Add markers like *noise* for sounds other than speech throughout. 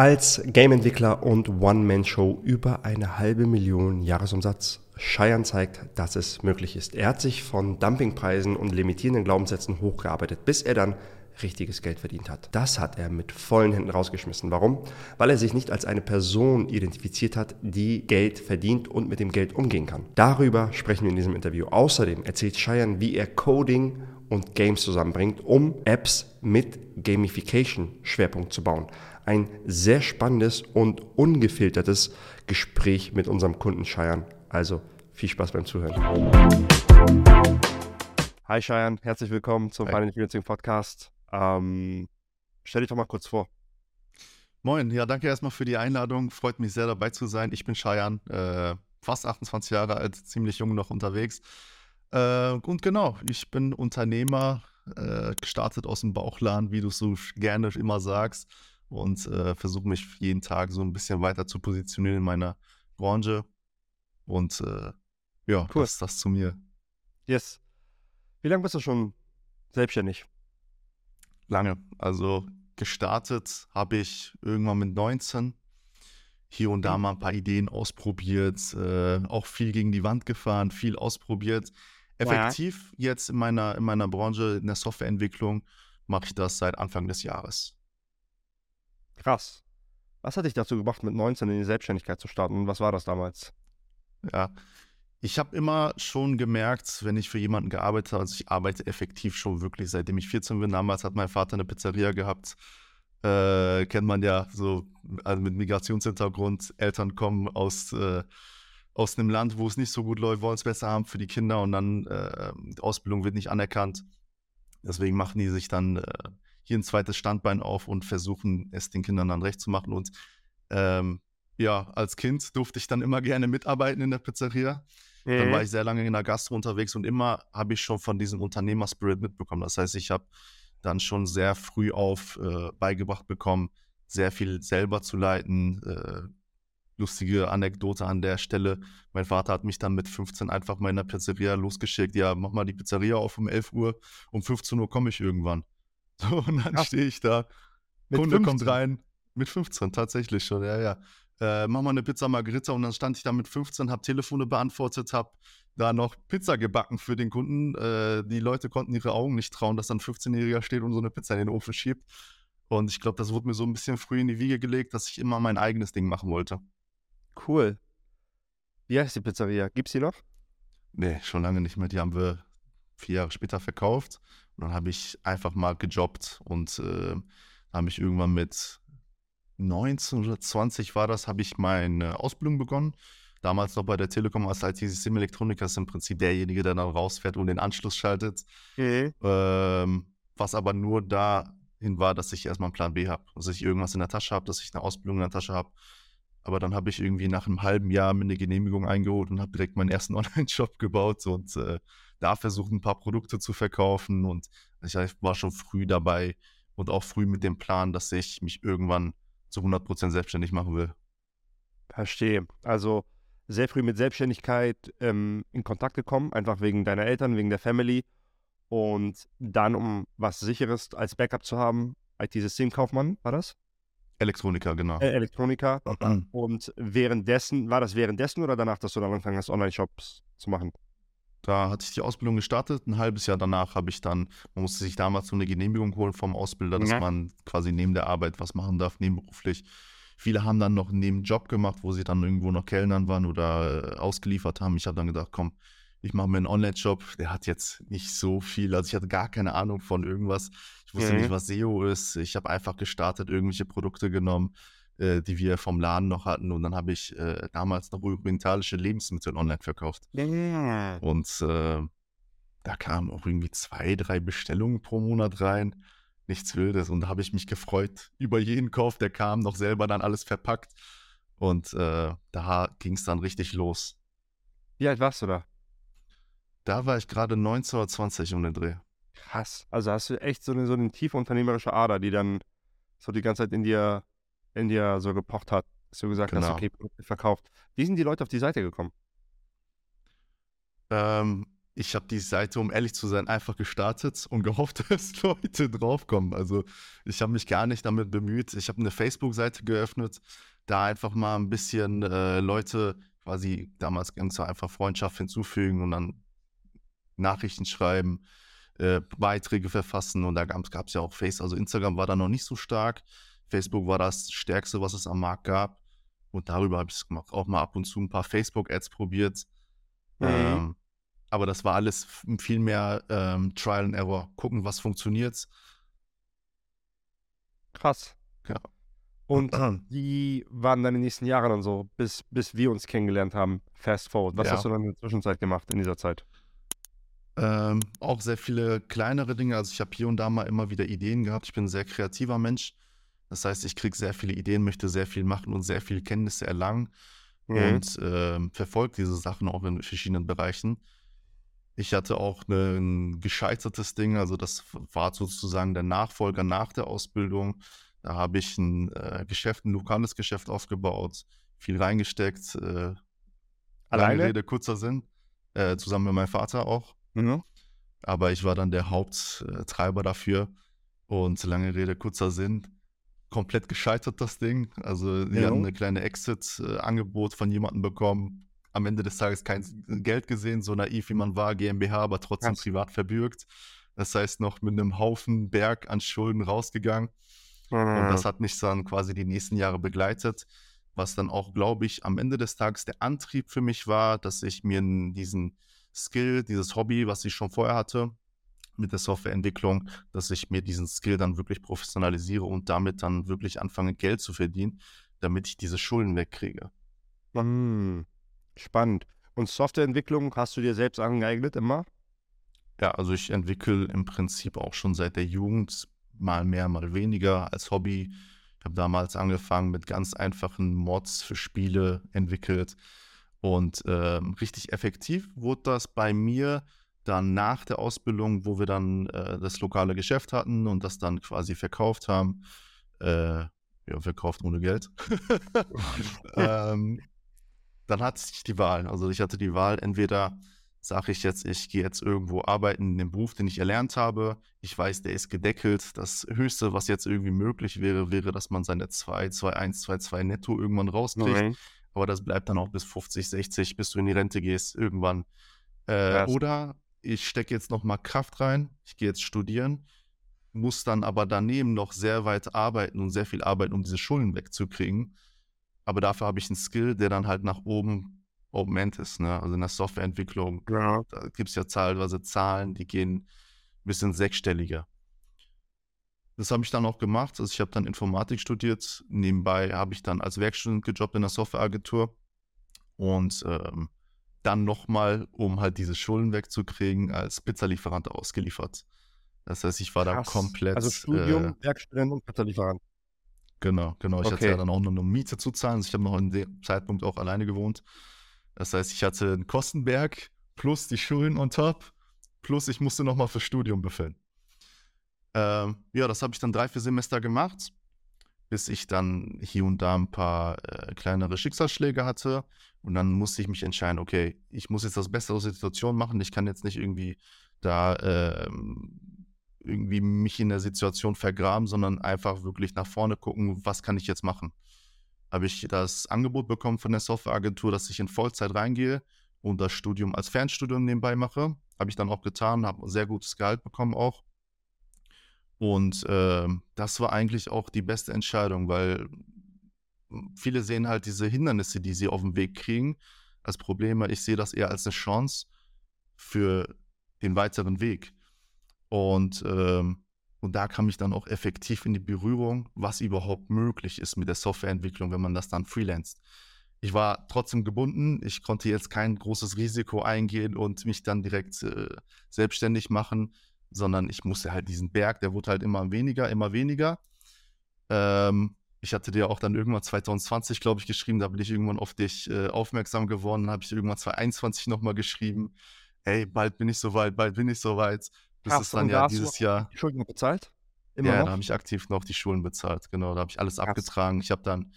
Als Game-Entwickler und One-Man-Show über eine halbe Million Jahresumsatz. Cheyenne zeigt, dass es möglich ist. Er hat sich von Dumpingpreisen und limitierenden Glaubenssätzen hochgearbeitet, bis er dann richtiges Geld verdient hat. Das hat er mit vollen Händen rausgeschmissen. Warum? Weil er sich nicht als eine Person identifiziert hat, die Geld verdient und mit dem Geld umgehen kann. Darüber sprechen wir in diesem Interview. Außerdem erzählt Cheyenne, wie er Coding und Games zusammenbringt, um Apps mit Gamification Schwerpunkt zu bauen. Ein sehr spannendes und ungefiltertes Gespräch mit unserem Kunden Cheyenne. Also viel Spaß beim Zuhören. Hi Cheyenne, herzlich willkommen zum Hi. Financial Podcast. Ähm, stell dich doch mal kurz vor. Moin, ja, danke erstmal für die Einladung. Freut mich sehr dabei zu sein. Ich bin Cheyenne, äh, fast 28 Jahre alt, ziemlich jung noch unterwegs. Äh, und genau, ich bin Unternehmer, äh, gestartet aus dem Bauchladen, wie du so gerne immer sagst, und äh, versuche mich jeden Tag so ein bisschen weiter zu positionieren in meiner Branche. Und äh, ja, cool. das ist das zu mir. Yes. Wie lange bist du schon selbstständig? lange. Also gestartet habe ich irgendwann mit 19. Hier und da mhm. mal ein paar Ideen ausprobiert, äh, auch viel gegen die Wand gefahren, viel ausprobiert. Effektiv ja. jetzt in meiner, in meiner Branche, in der Softwareentwicklung, mache ich das seit Anfang des Jahres. Krass. Was hat dich dazu gebracht, mit 19 in die Selbstständigkeit zu starten? Was war das damals? Ja, ich habe immer schon gemerkt, wenn ich für jemanden gearbeitet habe, also ich arbeite effektiv schon wirklich, seitdem ich 14 bin. Damals hat mein Vater eine Pizzeria gehabt. Äh, kennt man ja so also mit Migrationshintergrund. Eltern kommen aus, äh, aus einem Land, wo es nicht so gut läuft, wollen es besser haben für die Kinder und dann äh, die Ausbildung wird nicht anerkannt. Deswegen machen die sich dann äh, hier ein zweites Standbein auf und versuchen es den Kindern dann recht zu machen. Und ähm, ja, als Kind durfte ich dann immer gerne mitarbeiten in der Pizzeria. Mhm. Dann war ich sehr lange in der Gastro unterwegs und immer habe ich schon von diesem Unternehmerspirit mitbekommen. Das heißt, ich habe dann schon sehr früh auf äh, beigebracht bekommen, sehr viel selber zu leiten. Äh, lustige Anekdote an der Stelle. Mein Vater hat mich dann mit 15 einfach mal in der Pizzeria losgeschickt. Ja, mach mal die Pizzeria auf um 11 Uhr. Um 15 Uhr komme ich irgendwann. So, *laughs* und dann stehe ich da. Mit Kunde 15? kommt rein. Mit 15 tatsächlich schon, ja, ja äh, mach mal eine Pizza Margherita und dann stand ich da mit 15, hab Telefone beantwortet, hab da noch Pizza gebacken für den Kunden. Äh, die Leute konnten ihre Augen nicht trauen, dass ein 15-Jähriger steht und so eine Pizza in den Ofen schiebt. Und ich glaube, das wurde mir so ein bisschen früh in die Wiege gelegt, dass ich immer mein eigenes Ding machen wollte. Cool. Wie heißt die Pizzeria? Gibt's die noch? Nee, schon lange nicht mehr. Die haben wir vier Jahre später verkauft. Und dann habe ich einfach mal gejobbt und äh, habe ich irgendwann mit 19 oder 20 war das, habe ich meine Ausbildung begonnen. Damals noch bei der Telekom als IT-Systemelektroniker ist im Prinzip derjenige, der dann rausfährt und den Anschluss schaltet. Mhm. Ähm, was aber nur dahin war, dass ich erstmal einen Plan B habe. Dass ich irgendwas in der Tasche habe, dass ich eine Ausbildung in der Tasche habe. Aber dann habe ich irgendwie nach einem halben Jahr mir eine Genehmigung eingeholt und habe direkt meinen ersten *laughs* Online-Shop gebaut und äh, da versucht, ein paar Produkte zu verkaufen. Und ich war schon früh dabei und auch früh mit dem Plan, dass ich mich irgendwann zu 100% selbstständig machen will. Verstehe. Also sehr früh mit Selbstständigkeit ähm, in Kontakt gekommen, einfach wegen deiner Eltern, wegen der Family. Und dann, um was Sicheres als Backup zu haben, IT-Systemkaufmann, war das? Elektroniker, genau. Äh, Elektroniker. *clears throat* Und währenddessen, war das währenddessen oder danach, dass du dann angefangen hast, Online-Shops zu machen? Da hatte ich die Ausbildung gestartet. Ein halbes Jahr danach habe ich dann, man musste sich damals so eine Genehmigung holen vom Ausbilder, dass ja. man quasi neben der Arbeit was machen darf, nebenberuflich. Viele haben dann noch einen Nebenjob gemacht, wo sie dann irgendwo noch Kellnern waren oder äh, ausgeliefert haben. Ich habe dann gedacht, komm, ich mache mir einen Online-Shop. Der hat jetzt nicht so viel, also ich hatte gar keine Ahnung von irgendwas. Ich wusste mhm. nicht, was SEO ist. Ich habe einfach gestartet, irgendwelche Produkte genommen, äh, die wir vom Laden noch hatten. Und dann habe ich äh, damals noch orientalische Lebensmittel online verkauft. Ja. Und äh, da kamen auch irgendwie zwei, drei Bestellungen pro Monat rein. Nichts Wildes. Und da habe ich mich gefreut über jeden Kauf, der kam, noch selber dann alles verpackt. Und äh, da ging es dann richtig los. Wie alt warst du da? Da war ich gerade 19 oder 20 um den Dreh. Krass. Also hast du echt so eine, so eine tiefe unternehmerische Ader, die dann so die ganze Zeit in dir in dir so gepocht hat, dass du gesagt genau. hast, okay, verkauft. Wie sind die Leute auf die Seite gekommen? Ähm, ich habe die Seite, um ehrlich zu sein, einfach gestartet und gehofft, *laughs* dass Leute draufkommen. Also ich habe mich gar nicht damit bemüht. Ich habe eine Facebook-Seite geöffnet, da einfach mal ein bisschen äh, Leute quasi damals ganz einfach Freundschaft hinzufügen und dann Nachrichten schreiben, äh, Beiträge verfassen und da gab es ja auch Face, also Instagram war da noch nicht so stark. Facebook war das Stärkste, was es am Markt gab. Und darüber habe ich es gemacht. Auch mal ab und zu ein paar Facebook-Ads probiert. Mhm. Ähm, aber das war alles viel mehr ähm, Trial and Error. Gucken, was funktioniert. Krass. Ja. Und *clears throat* wie waren deine nächsten Jahre dann so, bis, bis wir uns kennengelernt haben? Fast forward. Was ja. hast du dann in der Zwischenzeit gemacht in dieser Zeit? Ähm, auch sehr viele kleinere Dinge. Also ich habe hier und da mal immer wieder Ideen gehabt. Ich bin ein sehr kreativer Mensch. Das heißt, ich kriege sehr viele Ideen, möchte sehr viel machen und sehr viele Kenntnisse erlangen mhm. und äh, verfolge diese Sachen auch in verschiedenen Bereichen. Ich hatte auch ne, ein gescheitertes Ding, also das war sozusagen der Nachfolger nach der Ausbildung. Da habe ich ein äh, Geschäft, ein lokales Geschäft aufgebaut, viel reingesteckt. Äh, Alleine? Rede, kurzer Sinn. Äh, zusammen mit meinem Vater auch. Mhm. Aber ich war dann der Haupttreiber dafür. Und lange Rede, kurzer Sinn komplett gescheitert, das Ding. Also, die ja. haben eine kleine Exit-Angebot von jemandem bekommen. Am Ende des Tages kein Geld gesehen, so naiv wie man war, GmbH, aber trotzdem Krass. privat verbürgt. Das heißt, noch mit einem Haufen Berg an Schulden rausgegangen. Mhm. Und das hat mich dann quasi die nächsten Jahre begleitet. Was dann auch, glaube ich, am Ende des Tages der Antrieb für mich war, dass ich mir diesen Skill, dieses Hobby, was ich schon vorher hatte, mit der Softwareentwicklung, dass ich mir diesen Skill dann wirklich professionalisiere und damit dann wirklich anfange, Geld zu verdienen, damit ich diese Schulden wegkriege. Hm, spannend. Und Softwareentwicklung hast du dir selbst angeeignet immer? Ja, also ich entwickle im Prinzip auch schon seit der Jugend mal mehr, mal weniger als Hobby. Ich habe damals angefangen mit ganz einfachen Mods für Spiele entwickelt. Und äh, richtig effektiv wurde das bei mir dann nach der Ausbildung, wo wir dann äh, das lokale Geschäft hatten und das dann quasi verkauft haben, äh, ja, verkauft ohne Geld, *laughs* ähm, dann hatte ich die Wahl. Also ich hatte die Wahl, entweder sage ich jetzt, ich gehe jetzt irgendwo arbeiten in dem Beruf, den ich erlernt habe. Ich weiß, der ist gedeckelt. Das Höchste, was jetzt irgendwie möglich wäre, wäre, dass man seine 2, 2, 1, 2, 2 netto irgendwann rauskriegt. Okay. Aber das bleibt dann auch bis 50, 60, bis du in die Rente gehst, irgendwann. Äh, oder ich stecke jetzt noch mal Kraft rein, ich gehe jetzt studieren, muss dann aber daneben noch sehr weit arbeiten und sehr viel arbeiten, um diese Schulden wegzukriegen. Aber dafür habe ich einen Skill, der dann halt nach oben Open End ist. Ne? Also in der Softwareentwicklung, ja. da gibt es ja zahlweise Zahlen, die gehen ein bisschen sechsstelliger. Das habe ich dann auch gemacht. Also ich habe dann Informatik studiert. Nebenbei habe ich dann als Werkstudent gejobbt in der Softwareagentur. Und ähm, dann nochmal, um halt diese Schulden wegzukriegen, als Pizzalieferant ausgeliefert. Das heißt, ich war Krass. da komplett. Also Studium, äh, Werkstudent und Pizzalieferant. Genau, genau. Ich okay. hatte ja dann auch nur eine Miete zu zahlen. Also ich habe noch in dem Zeitpunkt auch alleine gewohnt. Das heißt, ich hatte einen Kostenberg plus die Schulden on top, plus ich musste nochmal fürs Studium befüllen. Ähm, ja, das habe ich dann drei, vier Semester gemacht bis ich dann hier und da ein paar äh, kleinere Schicksalsschläge hatte. Und dann musste ich mich entscheiden, okay, ich muss jetzt das Beste aus der Situation machen. Ich kann jetzt nicht irgendwie da äh, irgendwie mich in der Situation vergraben, sondern einfach wirklich nach vorne gucken, was kann ich jetzt machen. Habe ich das Angebot bekommen von der Softwareagentur, dass ich in Vollzeit reingehe und das Studium als Fernstudium nebenbei mache. Habe ich dann auch getan, habe ein sehr gutes Gehalt bekommen auch. Und äh, das war eigentlich auch die beste Entscheidung, weil viele sehen halt diese Hindernisse, die sie auf dem Weg kriegen, als Probleme. Ich sehe das eher als eine Chance für den weiteren Weg. Und, ähm, und da kam ich dann auch effektiv in die Berührung, was überhaupt möglich ist mit der Softwareentwicklung, wenn man das dann freelanced. Ich war trotzdem gebunden. Ich konnte jetzt kein großes Risiko eingehen und mich dann direkt äh, selbstständig machen sondern ich musste halt diesen Berg, der wurde halt immer weniger, immer weniger. Ähm, ich hatte dir auch dann irgendwann 2020, glaube ich, geschrieben, da bin ich irgendwann auf dich äh, aufmerksam geworden, habe ich irgendwann 2021 nochmal geschrieben, hey, bald bin ich soweit, bald bin ich soweit. Bis Ach, es dann ja dieses Jahr. Die Schulden bezahlt? Immer ja, noch? da habe ich aktiv noch die Schulen bezahlt, genau, da habe ich alles Krass. abgetragen. Ich habe dann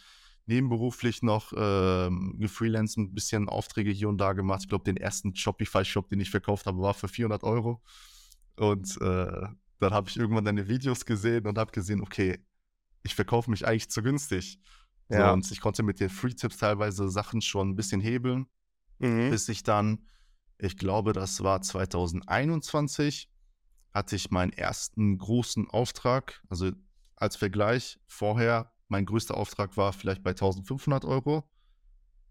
nebenberuflich noch ähm, gefreelanced, ein bisschen Aufträge hier und da gemacht. Ich glaube, den ersten Shopify-Shop, den ich verkauft habe, war für 400 Euro. Und äh, dann habe ich irgendwann deine Videos gesehen und habe gesehen, okay, ich verkaufe mich eigentlich zu günstig. Ja. Und ich konnte mit den Free-Tipps teilweise Sachen schon ein bisschen hebeln, mhm. bis ich dann, ich glaube, das war 2021, hatte ich meinen ersten großen Auftrag. Also als Vergleich, vorher, mein größter Auftrag war vielleicht bei 1500 Euro.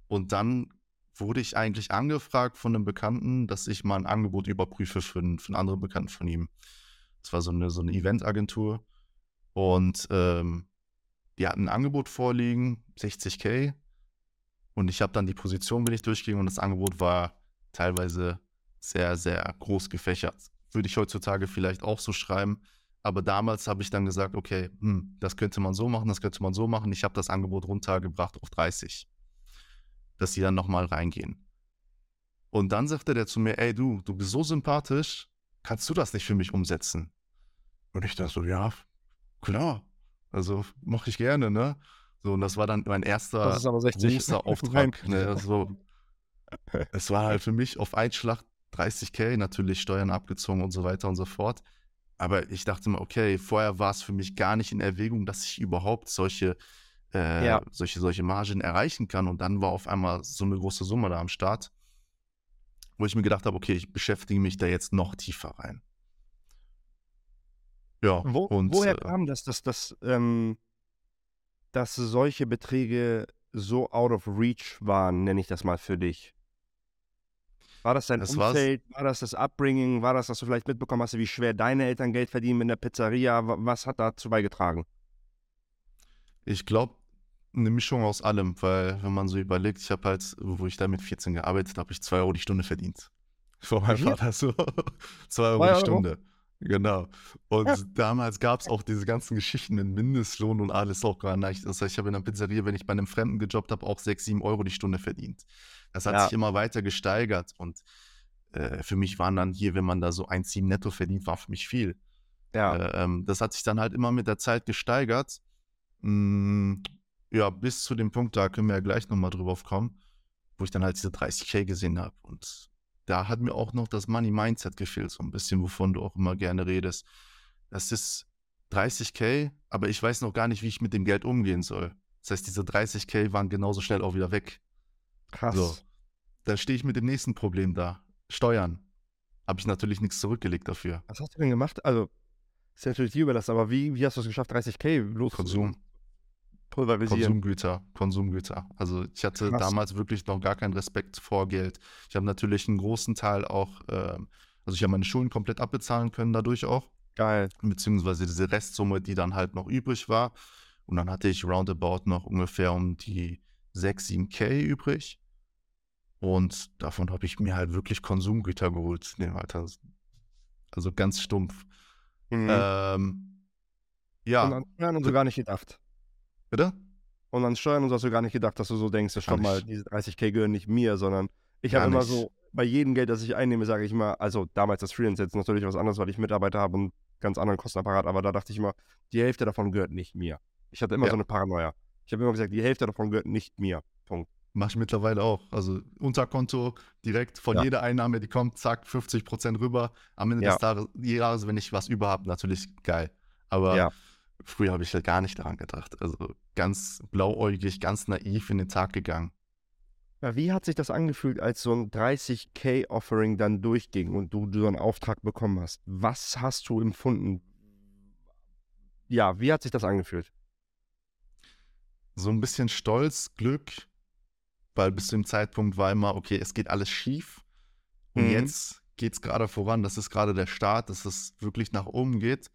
Und dann wurde ich eigentlich angefragt von einem Bekannten, dass ich mal ein Angebot überprüfe für einen, für einen anderen Bekannten von ihm. Das war so eine, so eine Eventagentur. Und ähm, die hatten ein Angebot vorliegen, 60k. Und ich habe dann die Position bin ich durchgegangen und das Angebot war teilweise sehr, sehr groß gefächert. Würde ich heutzutage vielleicht auch so schreiben. Aber damals habe ich dann gesagt, okay, hm, das könnte man so machen, das könnte man so machen. Ich habe das Angebot runtergebracht auf 30, dass sie dann nochmal reingehen. Und dann sagte der zu mir, ey du, du bist so sympathisch, kannst du das nicht für mich umsetzen? Und ich dachte so, ja, klar, also mache ich gerne, ne? So, und das war dann mein erster großer Auftrag. *laughs* ne? also, es war halt für mich auf einen Schlag 30k, natürlich Steuern abgezogen und so weiter und so fort. Aber ich dachte mir, okay, vorher war es für mich gar nicht in Erwägung, dass ich überhaupt solche, äh, ja. solche, solche Margen erreichen kann. Und dann war auf einmal so eine große Summe da am Start, wo ich mir gedacht habe, okay, ich beschäftige mich da jetzt noch tiefer rein. Ja. Wo, und, woher äh, kam das, dass, dass, ähm, dass solche Beträge so out of reach waren, nenne ich das mal für dich? War das dein das Umfeld? War das das Upbringing? War das, dass du vielleicht mitbekommen hast, wie schwer deine Eltern Geld verdienen in der Pizzeria? Was hat dazu beigetragen? Ich glaube, eine Mischung aus allem, weil wenn man so überlegt, ich habe halt, wo ich da mit 14 gearbeitet habe, ich 2 Euro die Stunde verdient. Vor meinem Vater so 2 *laughs* Euro die Stunde. Genau. Und ja. damals gab es auch diese ganzen Geschichten mit Mindestlohn und alles auch gar nicht. Das heißt, ich habe in der Pizzeria, wenn ich bei einem Fremden gejobbt habe, auch 6, 7 Euro die Stunde verdient. Das hat ja. sich immer weiter gesteigert. Und äh, für mich waren dann hier, wenn man da so 1,7 netto verdient, war für mich viel. Ja. Äh, ähm, das hat sich dann halt immer mit der Zeit gesteigert. Mm, ja, bis zu dem Punkt, da können wir ja gleich nochmal drüber kommen, wo ich dann halt diese 30k gesehen habe. Und da hat mir auch noch das Money Mindset gefehlt, so ein bisschen, wovon du auch immer gerne redest. Das ist 30k, aber ich weiß noch gar nicht, wie ich mit dem Geld umgehen soll. Das heißt, diese 30k waren genauso schnell auch wieder weg. Krass. So. Da stehe ich mit dem nächsten Problem da. Steuern. Habe ich natürlich nichts zurückgelegt dafür. Was hast du denn gemacht? Also, ist ja natürlich dir überlassen, aber wie, wie hast du es geschafft, 30k los Konsum pulverisieren. Konsumgüter, Konsumgüter. Also ich hatte Krass. damals wirklich noch gar keinen Respekt vor Geld. Ich habe natürlich einen großen Teil auch, äh, also ich habe meine Schulden komplett abbezahlen können dadurch auch. Geil. Beziehungsweise diese Restsumme, die dann halt noch übrig war. Und dann hatte ich roundabout noch ungefähr um die 6, 7K übrig. Und davon habe ich mir halt wirklich Konsumgüter geholt. Nee, Alter. Also ganz stumpf. Mhm. Ähm, ja. Und an und so gar nicht gedacht. Bitte? Und an Steuern und so hast du gar nicht gedacht, dass du so denkst, stopp mal, diese 30k gehören nicht mir, sondern ich habe immer so, bei jedem Geld, das ich einnehme, sage ich immer, also damals das Freelance jetzt natürlich was anderes, weil ich Mitarbeiter habe und ganz anderen Kostenapparat, aber da dachte ich immer, die Hälfte davon gehört nicht mir. Ich hatte immer ja. so eine Paranoia. Ich habe immer gesagt, die Hälfte davon gehört nicht mir. Punkt. Mach ich mittlerweile auch. Also Unterkonto direkt von ja. jeder Einnahme, die kommt, zack, 50% rüber. Am Ende ja. des Jahres, wenn ich was über habe, natürlich geil. Aber ja. Früher habe ich halt gar nicht daran gedacht. Also ganz blauäugig, ganz naiv in den Tag gegangen. Ja, wie hat sich das angefühlt, als so ein 30k-Offering dann durchging und du, du so einen Auftrag bekommen hast? Was hast du empfunden? Ja, wie hat sich das angefühlt? So ein bisschen Stolz, Glück, weil bis zu dem Zeitpunkt war immer, okay, es geht alles schief. Und mhm. jetzt geht es gerade voran. Das ist gerade der Start, dass es wirklich nach oben geht.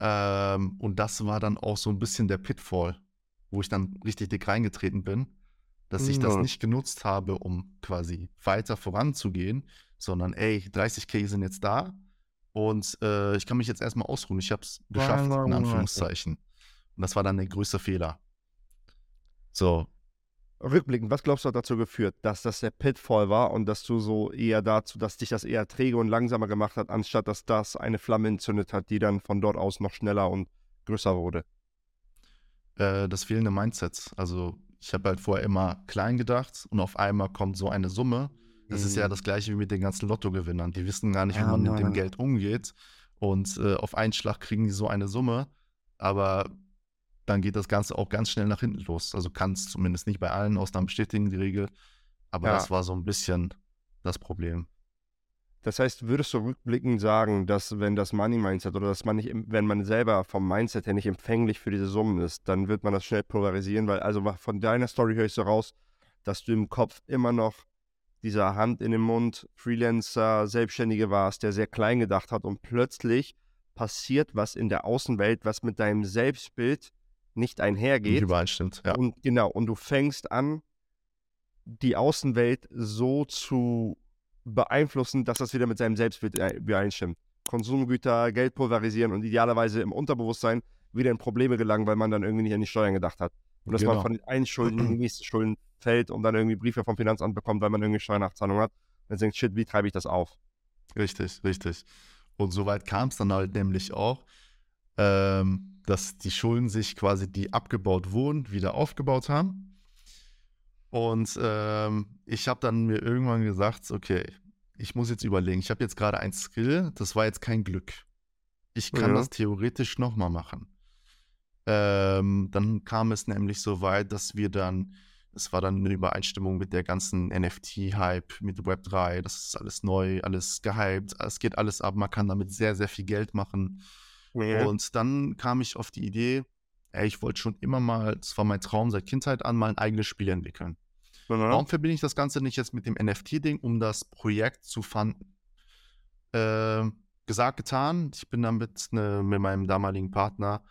Ähm, und das war dann auch so ein bisschen der Pitfall, wo ich dann richtig dick reingetreten bin, dass ich das nicht genutzt habe, um quasi weiter voranzugehen, sondern ey, 30k sind jetzt da und äh, ich kann mich jetzt erstmal ausruhen. Ich habe es geschafft, in Anführungszeichen. Und das war dann der größte Fehler. So, Rückblickend, was glaubst du hat dazu geführt, dass das der Pitfall war und dass du so eher dazu, dass dich das eher träge und langsamer gemacht hat, anstatt dass das eine Flamme entzündet hat, die dann von dort aus noch schneller und größer wurde? äh, das fehlende Mindset. Also ich habe halt vorher immer klein gedacht und auf einmal kommt so eine Summe. Das mhm. ist ja mhm. das gleiche wie mit den ganzen Lottogewinnern. Die wissen gar nicht, ja, wie man Mann. mit dem Geld umgeht. Und äh, auf einen Schlag kriegen die so eine Summe. Aber dann geht das Ganze auch ganz schnell nach hinten los. Also kann es zumindest nicht bei allen Ausnahmen bestätigen, die Regel. Aber ja. das war so ein bisschen das Problem. Das heißt, würdest du rückblickend sagen, dass wenn das Money Mindset oder dass man nicht, wenn man selber vom Mindset her nicht empfänglich für diese Summen ist, dann wird man das schnell polarisieren, weil also von deiner Story höre ich so raus, dass du im Kopf immer noch dieser Hand in den Mund Freelancer, Selbstständige warst, der sehr klein gedacht hat und plötzlich passiert was in der Außenwelt, was mit deinem Selbstbild nicht einhergeht. Nicht übereinstimmt, ja. Und genau, und du fängst an, die Außenwelt so zu beeinflussen, dass das wieder mit seinem Selbstbild übereinstimmt. Konsumgüter, Geld pulverisieren und idealerweise im Unterbewusstsein wieder in Probleme gelangen, weil man dann irgendwie nicht an die Steuern gedacht hat. Und dass genau. man von den einen Schulden in die nächste Schulden fällt und dann irgendwie Briefe vom Finanzamt bekommt, weil man irgendwie Steuernachzahlung hat. Und dann denkt, shit, wie treibe ich das auf? Richtig, richtig. Und soweit kam es dann halt nämlich auch, ähm, dass die Schulden sich quasi, die abgebaut wurden, wieder aufgebaut haben. Und ähm, ich habe dann mir irgendwann gesagt, okay, ich muss jetzt überlegen, ich habe jetzt gerade ein Skill, das war jetzt kein Glück. Ich kann ja. das theoretisch nochmal machen. Ähm, dann kam es nämlich so weit, dass wir dann, es war dann eine Übereinstimmung mit der ganzen NFT-Hype, mit Web3, das ist alles neu, alles gehypt, es geht alles ab, man kann damit sehr, sehr viel Geld machen. Ja. Und dann kam ich auf die Idee, ey, ich wollte schon immer mal, das war mein Traum seit Kindheit an, mal ein eigenes Spiel entwickeln. Mhm. Warum verbinde ich das Ganze nicht jetzt mit dem NFT-Ding, um das Projekt zu fanden? Äh, gesagt, getan. Ich bin damit ne, mit meinem damaligen Partner,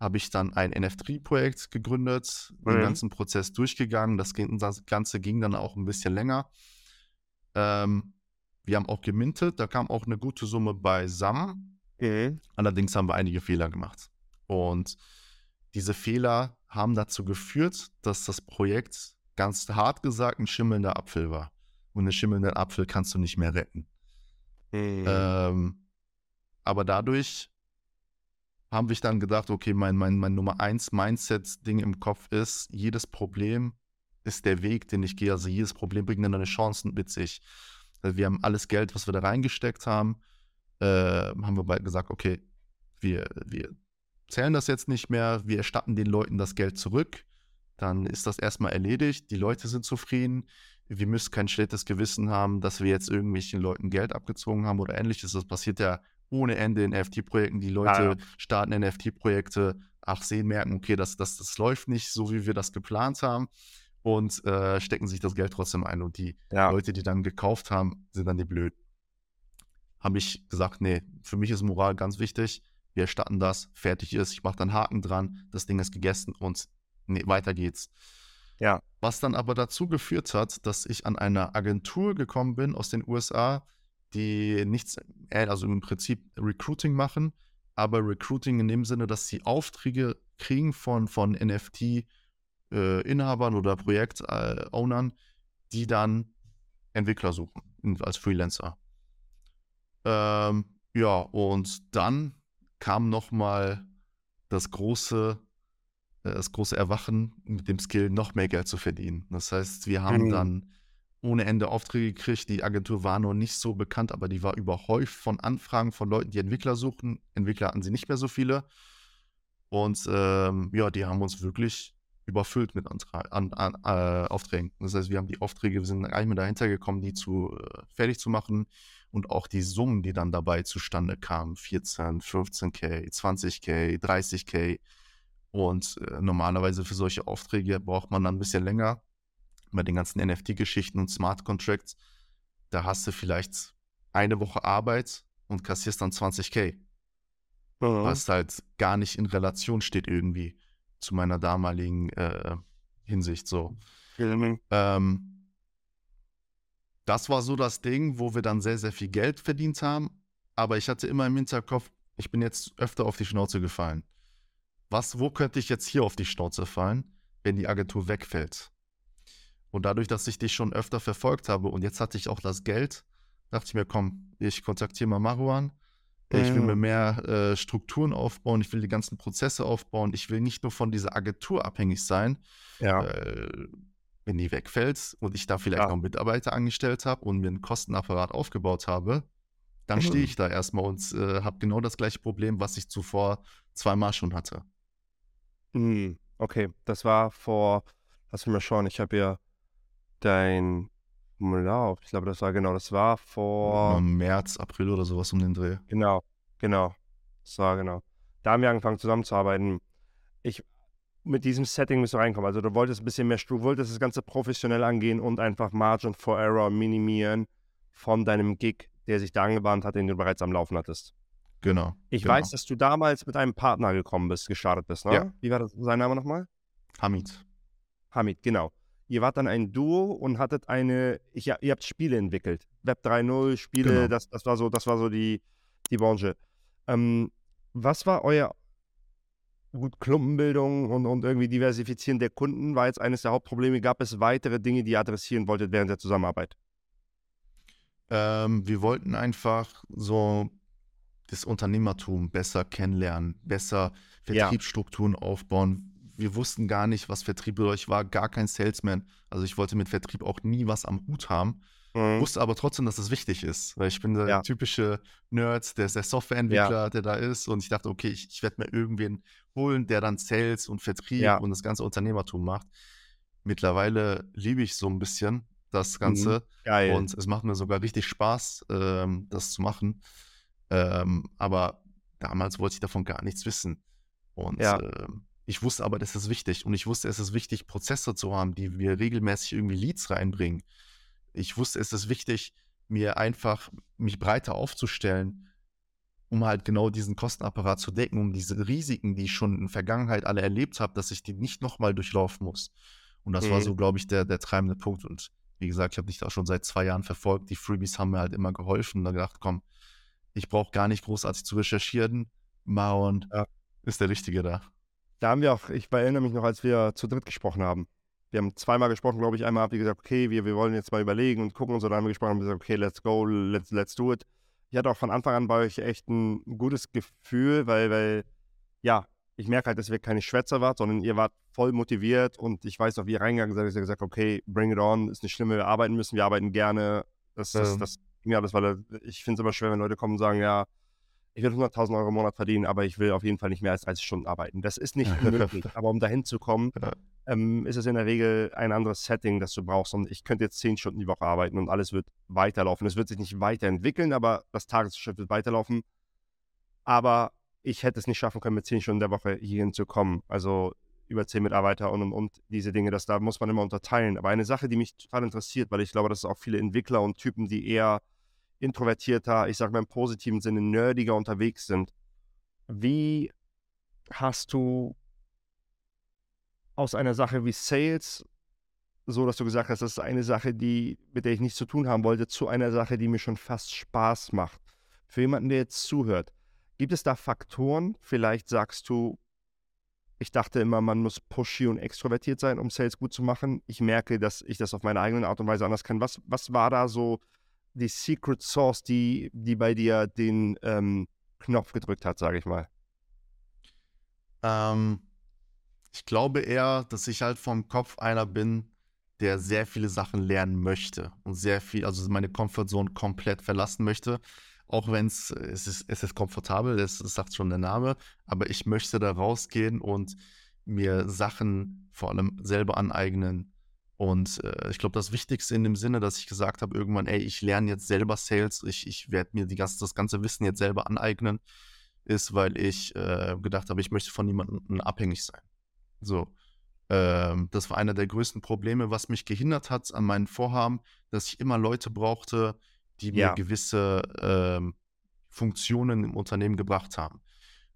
habe ich dann ein NFT-Projekt gegründet, mhm. den ganzen Prozess durchgegangen. Das, das, Ganze ging dann auch ein bisschen länger. Ähm, wir haben auch gemintet, da kam auch eine gute Summe beisammen. Mhm. Allerdings haben wir einige Fehler gemacht. Und diese Fehler haben dazu geführt, dass das Projekt ganz hart gesagt ein schimmelnder Apfel war. Und einen schimmelnden Apfel kannst du nicht mehr retten. Mhm. Ähm, aber dadurch haben wir dann gedacht, okay, mein, mein, mein Nummer eins Mindset-Ding im Kopf ist, jedes Problem ist der Weg, den ich gehe. Also jedes Problem bringt dann eine Chance mit sich. Also wir haben alles Geld, was wir da reingesteckt haben, äh, haben wir bald gesagt, okay, wir, wir zählen das jetzt nicht mehr, wir erstatten den Leuten das Geld zurück dann ist das erstmal erledigt. Die Leute sind zufrieden. Wir müssen kein schlechtes Gewissen haben, dass wir jetzt irgendwelchen Leuten Geld abgezogen haben oder ähnliches. Das passiert ja ohne Ende in NFT-Projekten. Die Leute ja, ja. starten NFT-Projekte, ach, sehen, merken, okay, das, das, das läuft nicht so, wie wir das geplant haben und äh, stecken sich das Geld trotzdem ein. Und die ja. Leute, die dann gekauft haben, sind dann die blöd. Habe ich gesagt, nee, für mich ist Moral ganz wichtig. Wir erstatten das, fertig ist. Ich mache dann Haken dran, das Ding ist gegessen und nee, weiter geht's. Ja. Was dann aber dazu geführt hat, dass ich an eine Agentur gekommen bin aus den USA, die nichts, äh, also im Prinzip Recruiting machen, aber Recruiting in dem Sinne, dass sie Aufträge kriegen von, von NFT-Inhabern äh, oder Projektownern, die dann Entwickler suchen als Freelancer. Ähm, ja, und dann kam nochmal das große äh, das große Erwachen mit dem Skill, noch mehr Geld zu verdienen. Das heißt, wir haben mhm. dann ohne Ende Aufträge gekriegt. Die Agentur war noch nicht so bekannt, aber die war überhäuft von Anfragen von Leuten, die Entwickler suchten. Entwickler hatten sie nicht mehr so viele. Und ähm, ja, die haben uns wirklich überfüllt mit Antra an, an, äh, Aufträgen. Das heißt, wir haben die Aufträge, wir sind eigentlich mal dahinter gekommen, die zu äh, fertig zu machen und auch die Summen, die dann dabei zustande kamen, 14, 15k, 20k, 30k, und äh, normalerweise für solche Aufträge braucht man dann ein bisschen länger. Bei den ganzen NFT-Geschichten und Smart Contracts, da hast du vielleicht eine Woche Arbeit und kassierst dann 20k. Mhm. Was halt gar nicht in Relation steht irgendwie zu meiner damaligen äh, Hinsicht so. Mhm. Ähm, das war so das Ding, wo wir dann sehr, sehr viel Geld verdient haben. Aber ich hatte immer im Hinterkopf, ich bin jetzt öfter auf die Schnauze gefallen was, wo könnte ich jetzt hier auf die Schnauze fallen, wenn die Agentur wegfällt? Und dadurch, dass ich dich schon öfter verfolgt habe und jetzt hatte ich auch das Geld, dachte ich mir, komm, ich kontaktiere mal Maruan, Ich will mir mehr äh, Strukturen aufbauen, ich will die ganzen Prozesse aufbauen. Ich will nicht nur von dieser Agentur abhängig sein, Ja. äh, wenn die wegfällt und ich da vielleicht Ja. noch Mitarbeiter angestellt habe und mir einen Kostenapparat aufgebaut habe, dann stehe Mhm. ich da erstmal und äh, habe genau das gleiche Problem, was ich zuvor zweimal schon hatte. Hm, okay, das war vor, lass mich mal schauen, ich habe ja dein Formular auf. Ich glaube, das war genau, das war vor, Im März, April oder sowas um den Dreh. genau, genau, das war genau. Da haben wir angefangen zusammenzuarbeiten. Ich, mit diesem Setting müssen wir reinkommen. Also du wolltest ein bisschen mehr, du wolltest das Ganze professionell angehen und einfach Margin for Error minimieren von deinem Gig, der sich da angebahnt hat, den du bereits am Laufen hattest. Genau. Ich genau. weiß, dass du damals mit einem Partner gekommen bist, gestartet bist, ne? Ja. Wie war das, sein Name nochmal? Hamid. Hamid, genau. Ihr wart dann ein Duo und hattet eine, ich, ihr habt Spiele entwickelt. Web 3.0, Spiele, Genau. das, das war so, das war so die, die Branche. Ähm, was war euer gut Klumpenbildung und, und irgendwie Diversifizieren der Kunden war jetzt eines der Hauptprobleme. Gab es weitere Dinge, die ihr adressieren wolltet während der Zusammenarbeit? Ähm, wir wollten einfach so das Unternehmertum besser kennenlernen, besser Ja. Vertriebsstrukturen aufbauen. Wir wussten gar nicht, was Vertrieb bedeutet. Ich war gar kein Salesman. Also ich wollte mit Vertrieb auch nie was am Hut haben. Mhm. Wusste aber trotzdem, dass es wichtig ist. Weil ich bin der Ja. typische Nerd, der ist der Softwareentwickler, der da ist. Und ich dachte, okay, ich, ich werde mir irgendwen holen, der dann Sales und Vertrieb Ja. und das ganze Unternehmertum macht. Mittlerweile liebe ich so ein bisschen das Ganze. Geil. Und es macht mir sogar richtig Spaß, ähm, das zu machen. Ähm, aber damals wollte ich davon gar nichts wissen. Und Ja. ähm, ich wusste aber, das ist wichtig. Und ich wusste, es ist wichtig, Prozesse zu haben, die mir regelmäßig irgendwie Leads reinbringen. Ich wusste, es ist wichtig, mir einfach mich breiter aufzustellen, um halt genau diesen Kostenapparat zu decken, um diese Risiken, die ich schon in der Vergangenheit alle erlebt habe, dass ich die nicht nochmal durchlaufen muss. Und das war Mhm. so, glaube ich, der, der treibende Punkt. Und wie gesagt, ich habe dich da schon seit zwei Jahren verfolgt. Die Freebies haben mir halt immer geholfen. Und da gedacht, komm, ich brauche gar nicht großartig zu recherchieren. Maron Ja. ist der Richtige da. Da haben wir auch, ich erinnere mich noch, als wir zu dritt gesprochen haben. Wir haben zweimal gesprochen, glaube ich. Einmal habt ihr gesagt, okay, wir, wir wollen jetzt mal überlegen und gucken und so. Dann haben wir gesprochen und gesagt, okay, let's go, let's, let's do it. Ich hatte auch von Anfang an bei euch echt ein gutes Gefühl, weil, weil, ja, ich merke halt, dass wir keine Schwätzer wart, sondern ihr wart voll motiviert und ich weiß noch, wie ihr reingegangen seid, ihr gesagt habt, okay, bring it on, ist nicht schlimm, wir arbeiten müssen, wir arbeiten gerne. Das, das, Ja. das, ja, das war, ich finde es immer schwer, wenn Leute kommen und sagen, ja, ich will 100.000 Euro im Monat verdienen, aber ich will auf jeden Fall nicht mehr als 30 Stunden arbeiten. Das ist nicht *laughs* möglich. Aber um dahin zu kommen, Ja. ähm, ist es in der Regel ein anderes Setting, das du brauchst. Und ich könnte jetzt 10 Stunden die Woche arbeiten und alles wird weiterlaufen. Es wird sich nicht weiterentwickeln, aber das Tagesgeschäft wird weiterlaufen. Aber ich hätte es nicht schaffen können, mit 10 Stunden der Woche hierhin zu kommen. Also über 10 Mitarbeiter und, und, und diese Dinge, das da muss man immer unterteilen. Aber eine Sache, die mich total interessiert, weil ich glaube, dass es auch viele Entwickler und Typen, die eher introvertierter, ich sage mal im positiven Sinne, nerdiger unterwegs sind. Wie hast du aus einer Sache wie Sales, so dass du gesagt hast, das ist eine Sache, die, mit der ich nichts zu tun haben wollte, zu einer Sache, die mir schon fast Spaß macht. Für jemanden, der jetzt zuhört, gibt es da Faktoren? Vielleicht sagst du, ich dachte immer, man muss pushy und extrovertiert sein, um Sales gut zu machen. Ich merke, dass ich das auf meine eigene Art und Weise anders kann. Was, was war da so die Secret Source, die, die bei dir den ähm, Knopf gedrückt hat, sage ich mal? Ähm, ich glaube eher, dass ich halt vom Kopf einer bin, der sehr viele Sachen lernen möchte und sehr viel, also meine Comfortzone komplett verlassen möchte. Auch wenn es, es ist, es ist komfortabel, das, das sagt schon der Name, aber ich möchte da rausgehen und mir Sachen vor allem selber aneignen. Und äh, ich glaube, das Wichtigste in dem Sinne, dass ich gesagt habe, irgendwann, ey, ich lerne jetzt selber Sales, ich, ich werde mir die ganze, das ganze Wissen jetzt selber aneignen, ist, weil ich äh, gedacht habe, ich möchte von niemandem abhängig sein. So. Ähm, das war einer der größten Probleme, was mich gehindert hat an meinen Vorhaben, dass ich immer Leute brauchte, die mir Ja. gewisse ähm, Funktionen im Unternehmen gebracht haben.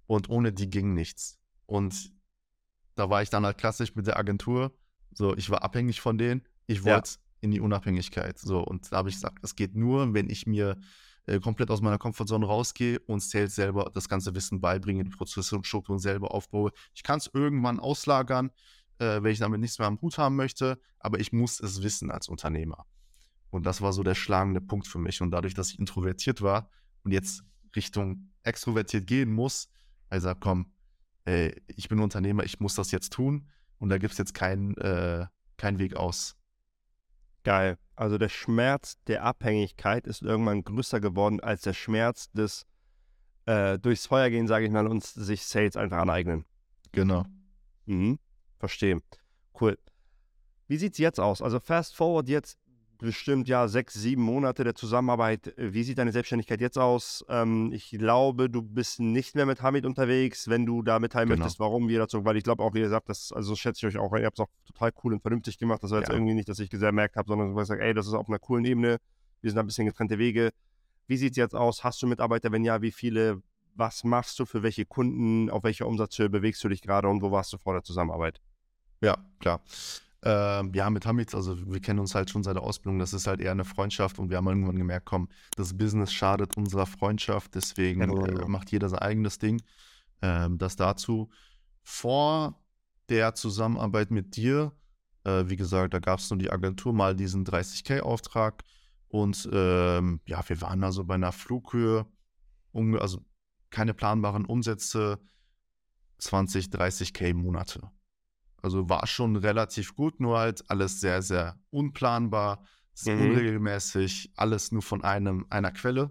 Und ohne die ging nichts. Und da war ich dann halt klassisch mit der Agentur. So, ich war abhängig von denen. Ich Ja. wollte in die Unabhängigkeit. So, und da habe ich gesagt, es geht nur, wenn ich mir äh, komplett aus meiner Komfortzone rausgehe und Sales selber das ganze Wissen beibringe, die Prozesse und Strukturen selber aufbaue. Ich kann es irgendwann auslagern, äh, wenn ich damit nichts mehr am Hut haben möchte, aber ich muss es wissen als Unternehmer. Und das war so der schlagende Punkt für mich. Und dadurch, dass ich introvertiert war und jetzt Richtung extrovertiert gehen muss, sage, komm, ey, ich bin Unternehmer, ich muss das jetzt tun und da gibt es jetzt keinen äh, kein Weg aus. Geil. Also der Schmerz der Abhängigkeit ist irgendwann größer geworden als der Schmerz des äh, durchs Feuer gehen, sage ich mal, und sich Sales einfach aneignen. Genau. Mhm. Verstehe. Cool. Wie sieht es jetzt aus? Also fast forward jetzt bestimmt ja sechs, sieben Monate der Zusammenarbeit. Wie sieht deine Selbstständigkeit jetzt aus? Ähm, ich glaube, du bist nicht mehr mit Hamid unterwegs, wenn du da mitteilen genau. möchtest, warum wir dazu, weil ich glaube auch, wie ihr sagt, das, also schätze ich euch auch, ihr habt es auch total cool und vernünftig gemacht. Das war jetzt ja. irgendwie nicht, dass ich sehr merkt habe, sondern ich sage, ey, das ist auf einer coolen Ebene. Wir sind ein bisschen getrennte Wege. Wie sieht es jetzt aus? Hast du Mitarbeiter? Wenn ja, wie viele? Was machst du für welche Kunden? Auf welcher Umsatzhöhe bewegst du dich gerade und wo warst du vor der Zusammenarbeit? Ja, klar. Ähm, ja, mit Hamid, also wir kennen uns halt schon seit der Ausbildung, das ist halt eher eine Freundschaft und wir haben irgendwann gemerkt, komm, das Business schadet unserer Freundschaft, deswegen genau, äh, genau. macht jeder sein eigenes Ding. Ähm, das dazu. Vor der Zusammenarbeit mit dir, äh, wie gesagt, da gab es nur die Agentur, mal diesen 30k-Auftrag und ähm, ja, wir waren also bei einer Flughöhe, also keine planbaren Umsätze, 20, 30k Monate. Also war schon relativ gut, nur halt alles sehr, sehr unplanbar, mhm. unregelmäßig, alles nur von einem, einer Quelle.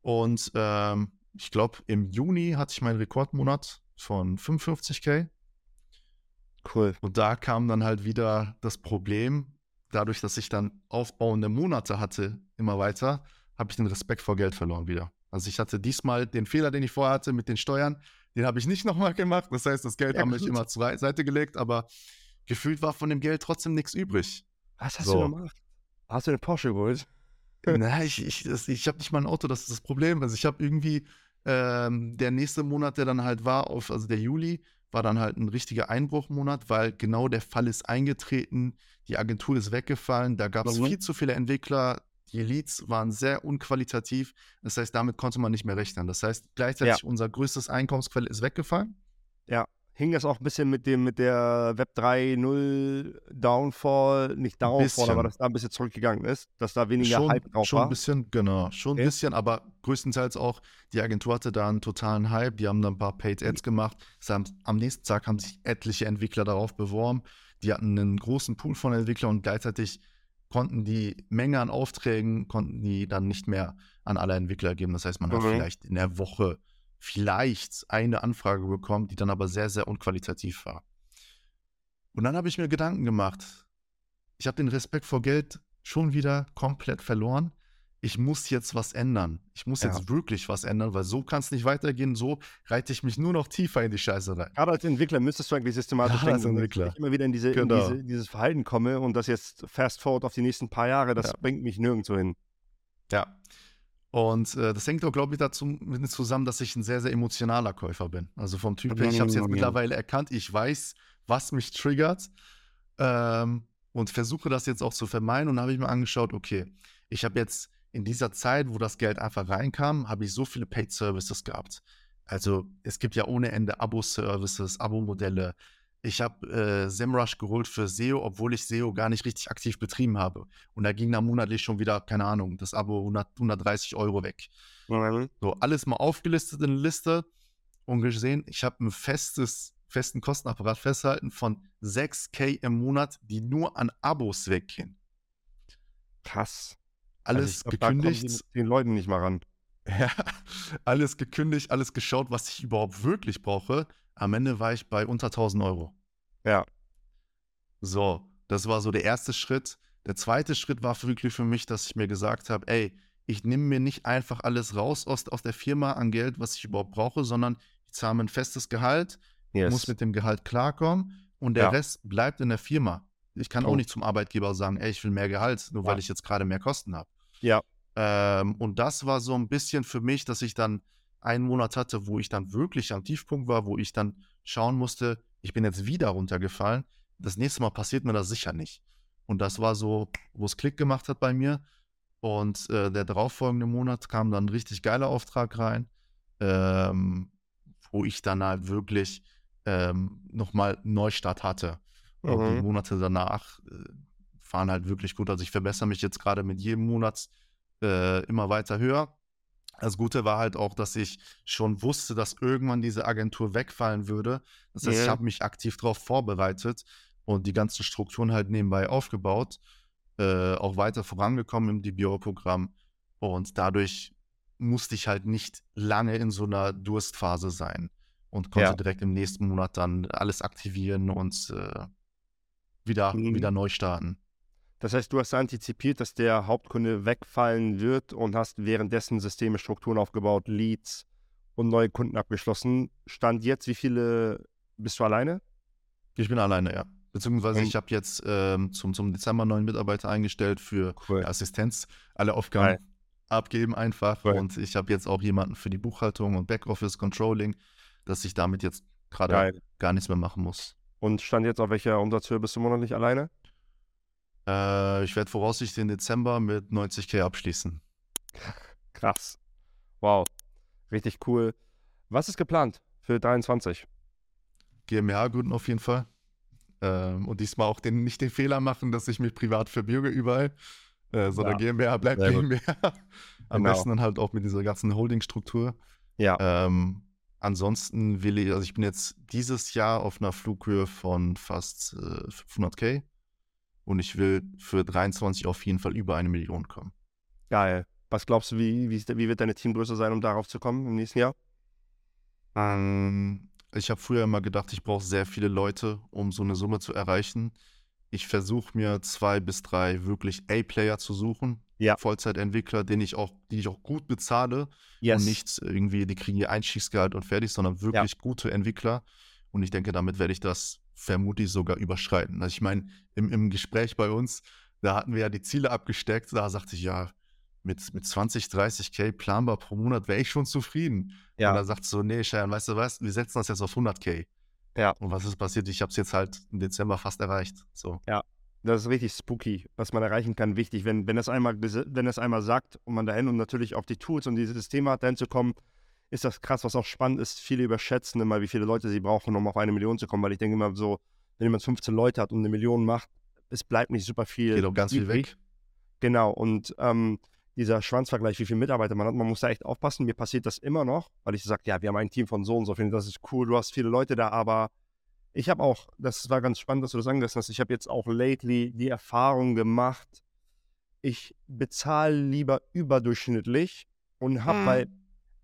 Und ähm, ich glaube, im Juni hatte ich meinen Rekordmonat von 55k. Cool. Und da kam dann halt wieder das Problem, dadurch, dass ich dann aufbauende Monate hatte, immer weiter, habe ich den Respekt vor Geld verloren wieder. Also ich hatte diesmal den Fehler, den ich vorher hatte mit den Steuern, den habe ich nicht nochmal gemacht. Das heißt, das Geld ja, habe ich immer zur Seite gelegt, aber gefühlt war von dem Geld trotzdem nichts übrig. Was hast so. du gemacht? Hast du eine Porsche geholt? *laughs* Nein, ich, ich, ich habe nicht mal ein Auto, das ist das Problem. Also ich habe irgendwie ähm, der nächste Monat, der dann halt war, auf, also der Juli, war dann halt ein richtiger Einbruchmonat, weil genau der Fall ist eingetreten, die Agentur ist weggefallen, da gab es viel zu viele Entwickler, die Leads waren sehr unqualitativ. Das heißt, damit konnte man nicht mehr rechnen. Das heißt, gleichzeitig ja. unser größtes Einkommensquelle ist weggefallen. Ja. Hing das auch ein bisschen mit dem mit der Web 3.0 Downfall, nicht Downfall, aber dass da ein bisschen zurückgegangen ist, dass da weniger schon, Hype drauf schon war? Schon ein bisschen, genau. Schon okay. ein bisschen, aber größtenteils auch, die Agentur hatte da einen totalen Hype, die haben da ein paar Paid Ads gemacht. Haben, am nächsten Tag haben sich etliche Entwickler darauf beworben. Die hatten einen großen Pool von Entwicklern und gleichzeitig konnten die Menge an Aufträgen, konnten die dann nicht mehr an alle Entwickler geben. Das heißt, man hat mhm. vielleicht in der Woche vielleicht eine Anfrage bekommen, die dann aber sehr, sehr unqualitativ war. Und dann habe ich mir Gedanken gemacht. Ich habe den Respekt vor Geld schon wieder komplett verloren ich muss jetzt was ändern. Ich muss ja. jetzt wirklich was ändern, weil so kann es nicht weitergehen. So reite ich mich nur noch tiefer in die Scheiße rein. Gerade als Entwickler müsstest du eigentlich systematisch ja, denken, Entwickler. ich immer wieder in, diese, genau. in diese, dieses Verhalten komme und das jetzt fast forward auf die nächsten paar Jahre, das ja. bringt mich nirgendwo hin. Ja. Und äh, das hängt auch, glaube ich, dazu mit zusammen, dass ich ein sehr, sehr emotionaler Käufer bin. Also vom Typ her, ich habe es jetzt mittlerweile erkannt. Ich weiß, was mich triggert ähm, und versuche das jetzt auch zu vermeiden. Und da habe ich mir angeschaut, okay, ich habe jetzt in dieser Zeit, wo das Geld einfach reinkam, habe ich so viele Paid Services gehabt. Also es gibt ja ohne Ende Abo-Services, Abo-Modelle. Ich habe äh, SEMrush geholt für SEO, obwohl ich SEO gar nicht richtig aktiv betrieben habe. Und da ging dann monatlich schon wieder, keine Ahnung, das Abo 100, 130 Euro weg. Mhm. So, alles mal aufgelistet in der Liste und gesehen, ich habe ein festes, festen Kostenapparat festhalten von 6K im Monat, die nur an Abos weggehen. Krass. Also alles also glaub, gekündigt. den Leuten nicht mal ran. Ja, alles gekündigt, alles geschaut, was ich überhaupt wirklich brauche. Am Ende war ich bei unter 1000 Euro. Ja. So, das war so der erste Schritt. Der zweite Schritt war wirklich für mich, dass ich mir gesagt habe, ey, ich nehme mir nicht einfach alles raus aus, aus der Firma an Geld, was ich überhaupt brauche, sondern ich zahle mir ein festes Gehalt, yes. muss mit dem Gehalt klarkommen und der ja. Rest bleibt in der Firma. Ich kann oh. auch nicht zum Arbeitgeber sagen, ey, ich will mehr Gehalt, nur ja. weil ich jetzt gerade mehr Kosten habe. Ja. Ähm, und das war so ein bisschen für mich, dass ich dann einen Monat hatte, wo ich dann wirklich am Tiefpunkt war, wo ich dann schauen musste, ich bin jetzt wieder runtergefallen. Das nächste Mal passiert mir das sicher nicht. Und das war so, wo es Klick gemacht hat bei mir. Und äh, der darauffolgende Monat kam dann ein richtig geiler Auftrag rein, ähm, wo ich dann halt wirklich ähm, nochmal Neustart hatte. Mhm. Auch die Monate danach äh, fahren halt wirklich gut. Also ich verbessere mich jetzt gerade mit jedem Monat äh, immer weiter höher. Das Gute war halt auch, dass ich schon wusste, dass irgendwann diese Agentur wegfallen würde. Das heißt, yeah. ich habe mich aktiv darauf vorbereitet und die ganzen Strukturen halt nebenbei aufgebaut, äh, auch weiter vorangekommen im DBO-Programm. Und dadurch musste ich halt nicht lange in so einer Durstphase sein und konnte ja. direkt im nächsten Monat dann alles aktivieren und äh, wieder, mhm. wieder neu starten. Das heißt, du hast antizipiert, dass der Hauptkunde wegfallen wird und hast währenddessen Systeme, Strukturen aufgebaut, Leads und neue Kunden abgeschlossen. Stand jetzt, wie viele bist du alleine? Ich bin alleine, ja. Beziehungsweise und ich habe jetzt ähm, zum, zum Dezember neuen Mitarbeiter eingestellt für cool. Assistenz. Alle Aufgaben Geil. abgeben einfach. Cool. Und ich habe jetzt auch jemanden für die Buchhaltung und Backoffice Controlling, dass ich damit jetzt gerade gar nichts mehr machen muss. Und stand jetzt auf welcher Umsatzhöhe bist du monatlich alleine? Äh, ich werde voraussichtlich den Dezember mit 90k abschließen. *laughs* Krass. Wow. Richtig cool. Was ist geplant für 23? GmbH gründen auf jeden Fall. Ähm, und diesmal auch den, nicht den Fehler machen, dass ich mich privat verbürge überall, äh, sondern ja. GmbH bleibt GmbH. Am genau. besten dann halt auch mit dieser ganzen Holdingstruktur. Ja. Ähm, ansonsten will ich, also ich bin jetzt dieses Jahr auf einer Flughöhe von fast äh, 500k. Und ich will für 23 auf jeden Fall über eine Million kommen. Geil. Was glaubst du, wie, wie, wie wird deine Teamgröße sein, um darauf zu kommen im nächsten Jahr? Ähm, ich habe früher immer gedacht, ich brauche sehr viele Leute, um so eine Summe zu erreichen. Ich versuche mir zwei bis drei wirklich A-Player zu suchen. Ja. Vollzeitentwickler, den ich auch, die ich auch gut bezahle. Yes. Und nicht irgendwie, die kriegen ihr Einstiegsgehalt und fertig, sondern wirklich ja. gute Entwickler. Und ich denke, damit werde ich das vermutlich sogar überschreiten. Also ich meine, im, im Gespräch bei uns, da hatten wir ja die Ziele abgesteckt, da sagte ich, ja, mit, mit 20, 30k planbar pro Monat wäre ich schon zufrieden. Ja. Und da sagt so, nee, Cheyenne, weißt du was, wir setzen das jetzt auf 100k. Ja. Und was ist passiert? Ich habe es jetzt halt im Dezember fast erreicht. So. Ja, das ist richtig spooky, was man erreichen kann. Wichtig, wenn, wenn das einmal, wenn das einmal sagt und man dahin und natürlich auf die Tools und diese Systeme hat, dahin zu kommen, ist das krass, was auch spannend ist. Viele überschätzen immer, wie viele Leute sie brauchen, um auf eine Million zu kommen, weil ich denke immer so, wenn jemand 15 Leute hat und eine Million macht, es bleibt nicht super viel. Geht auch ganz viel weg. Genau, und ähm, dieser Schwanzvergleich, wie viele Mitarbeiter man hat, man muss da echt aufpassen. Mir passiert das immer noch, weil ich sage, ja, wir haben ein Team von so und so, finde das ist cool, du hast viele Leute da, aber ich habe auch, das war ganz spannend, dass du das angerissen hast, ich habe jetzt auch lately die Erfahrung gemacht, ich bezahle lieber überdurchschnittlich und habe, mhm. weil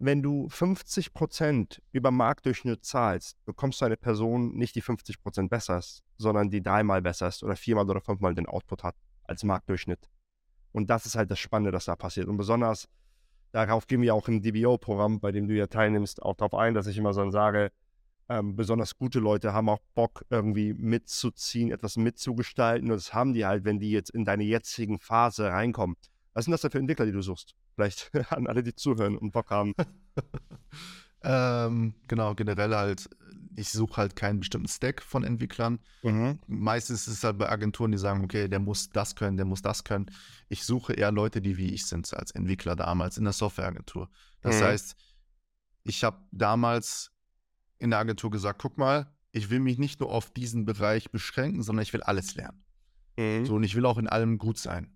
wenn du 50% über Marktdurchschnitt zahlst, bekommst du eine Person nicht die 50% besser ist, sondern die dreimal besser ist oder viermal oder fünfmal den Output hat als Marktdurchschnitt. Und das ist halt das Spannende, das da passiert. Und besonders darauf gehen wir auch im DBO-Programm, bei dem du ja teilnimmst, auch darauf ein, dass ich immer so sage, ähm, besonders gute Leute haben auch Bock, irgendwie mitzuziehen, etwas mitzugestalten. Und das haben die halt, wenn die jetzt in deine jetzigen Phase reinkommen. Was sind das denn für Entwickler, die du suchst? Vielleicht *laughs* an alle, die zuhören und Bock haben. *laughs* ähm, genau, generell halt, ich suche halt keinen bestimmten Stack von Entwicklern. Mhm. Meistens ist es halt bei Agenturen, die sagen, okay, der muss das können, der muss das können. Ich suche eher Leute, die wie ich sind, als Entwickler damals in der Softwareagentur. Das mhm. heißt, ich habe damals in der Agentur gesagt, guck mal, ich will mich nicht nur auf diesen Bereich beschränken, sondern ich will alles lernen. Mhm. So, und ich will auch in allem gut sein.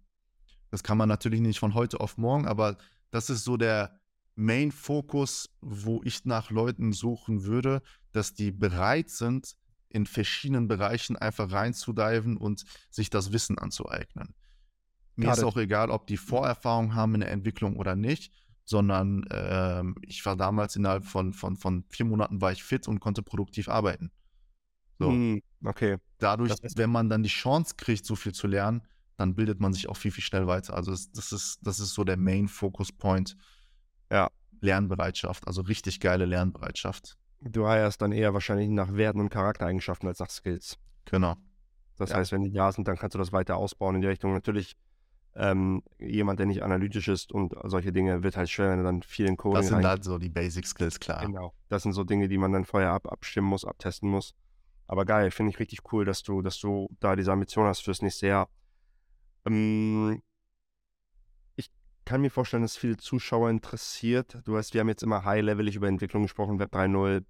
Das kann man natürlich nicht von heute auf morgen, aber das ist so der Main-Fokus, wo ich nach Leuten suchen würde, dass die bereit sind, in verschiedenen Bereichen einfach reinzudiven und sich das Wissen anzueignen. Mir Gerade. ist auch egal, ob die Vorerfahrung haben in der Entwicklung oder nicht, sondern ähm, ich war damals innerhalb von, von, von vier Monaten war ich fit und konnte produktiv arbeiten. So. Mm, okay. Dadurch, wenn man dann die Chance kriegt, so viel zu lernen, dann bildet man sich auch viel, viel schnell weiter. Also das, das ist, das ist so der Main Focus Point. Ja, Lernbereitschaft, also richtig geile Lernbereitschaft. Du heierst dann eher wahrscheinlich nach Werten und Charaktereigenschaften als nach Skills. Genau. Das ja. heißt, wenn die da sind, dann kannst du das weiter ausbauen in die Richtung. Natürlich, ähm, jemand, der nicht analytisch ist und solche Dinge, wird halt schwer, wenn er dann viel in Coding Das sind halt so die Basic Skills, klar. Genau. Das sind so Dinge, die man dann vorher ab, abstimmen muss, abtesten muss. Aber geil, finde ich richtig cool, dass du, dass du da diese Ambition hast fürs nächste Jahr. Ähm, ich kann mir vorstellen, dass viele Zuschauer interessiert. Du weißt, wir haben jetzt immer high-levelig über Entwicklung gesprochen, Web 3.0.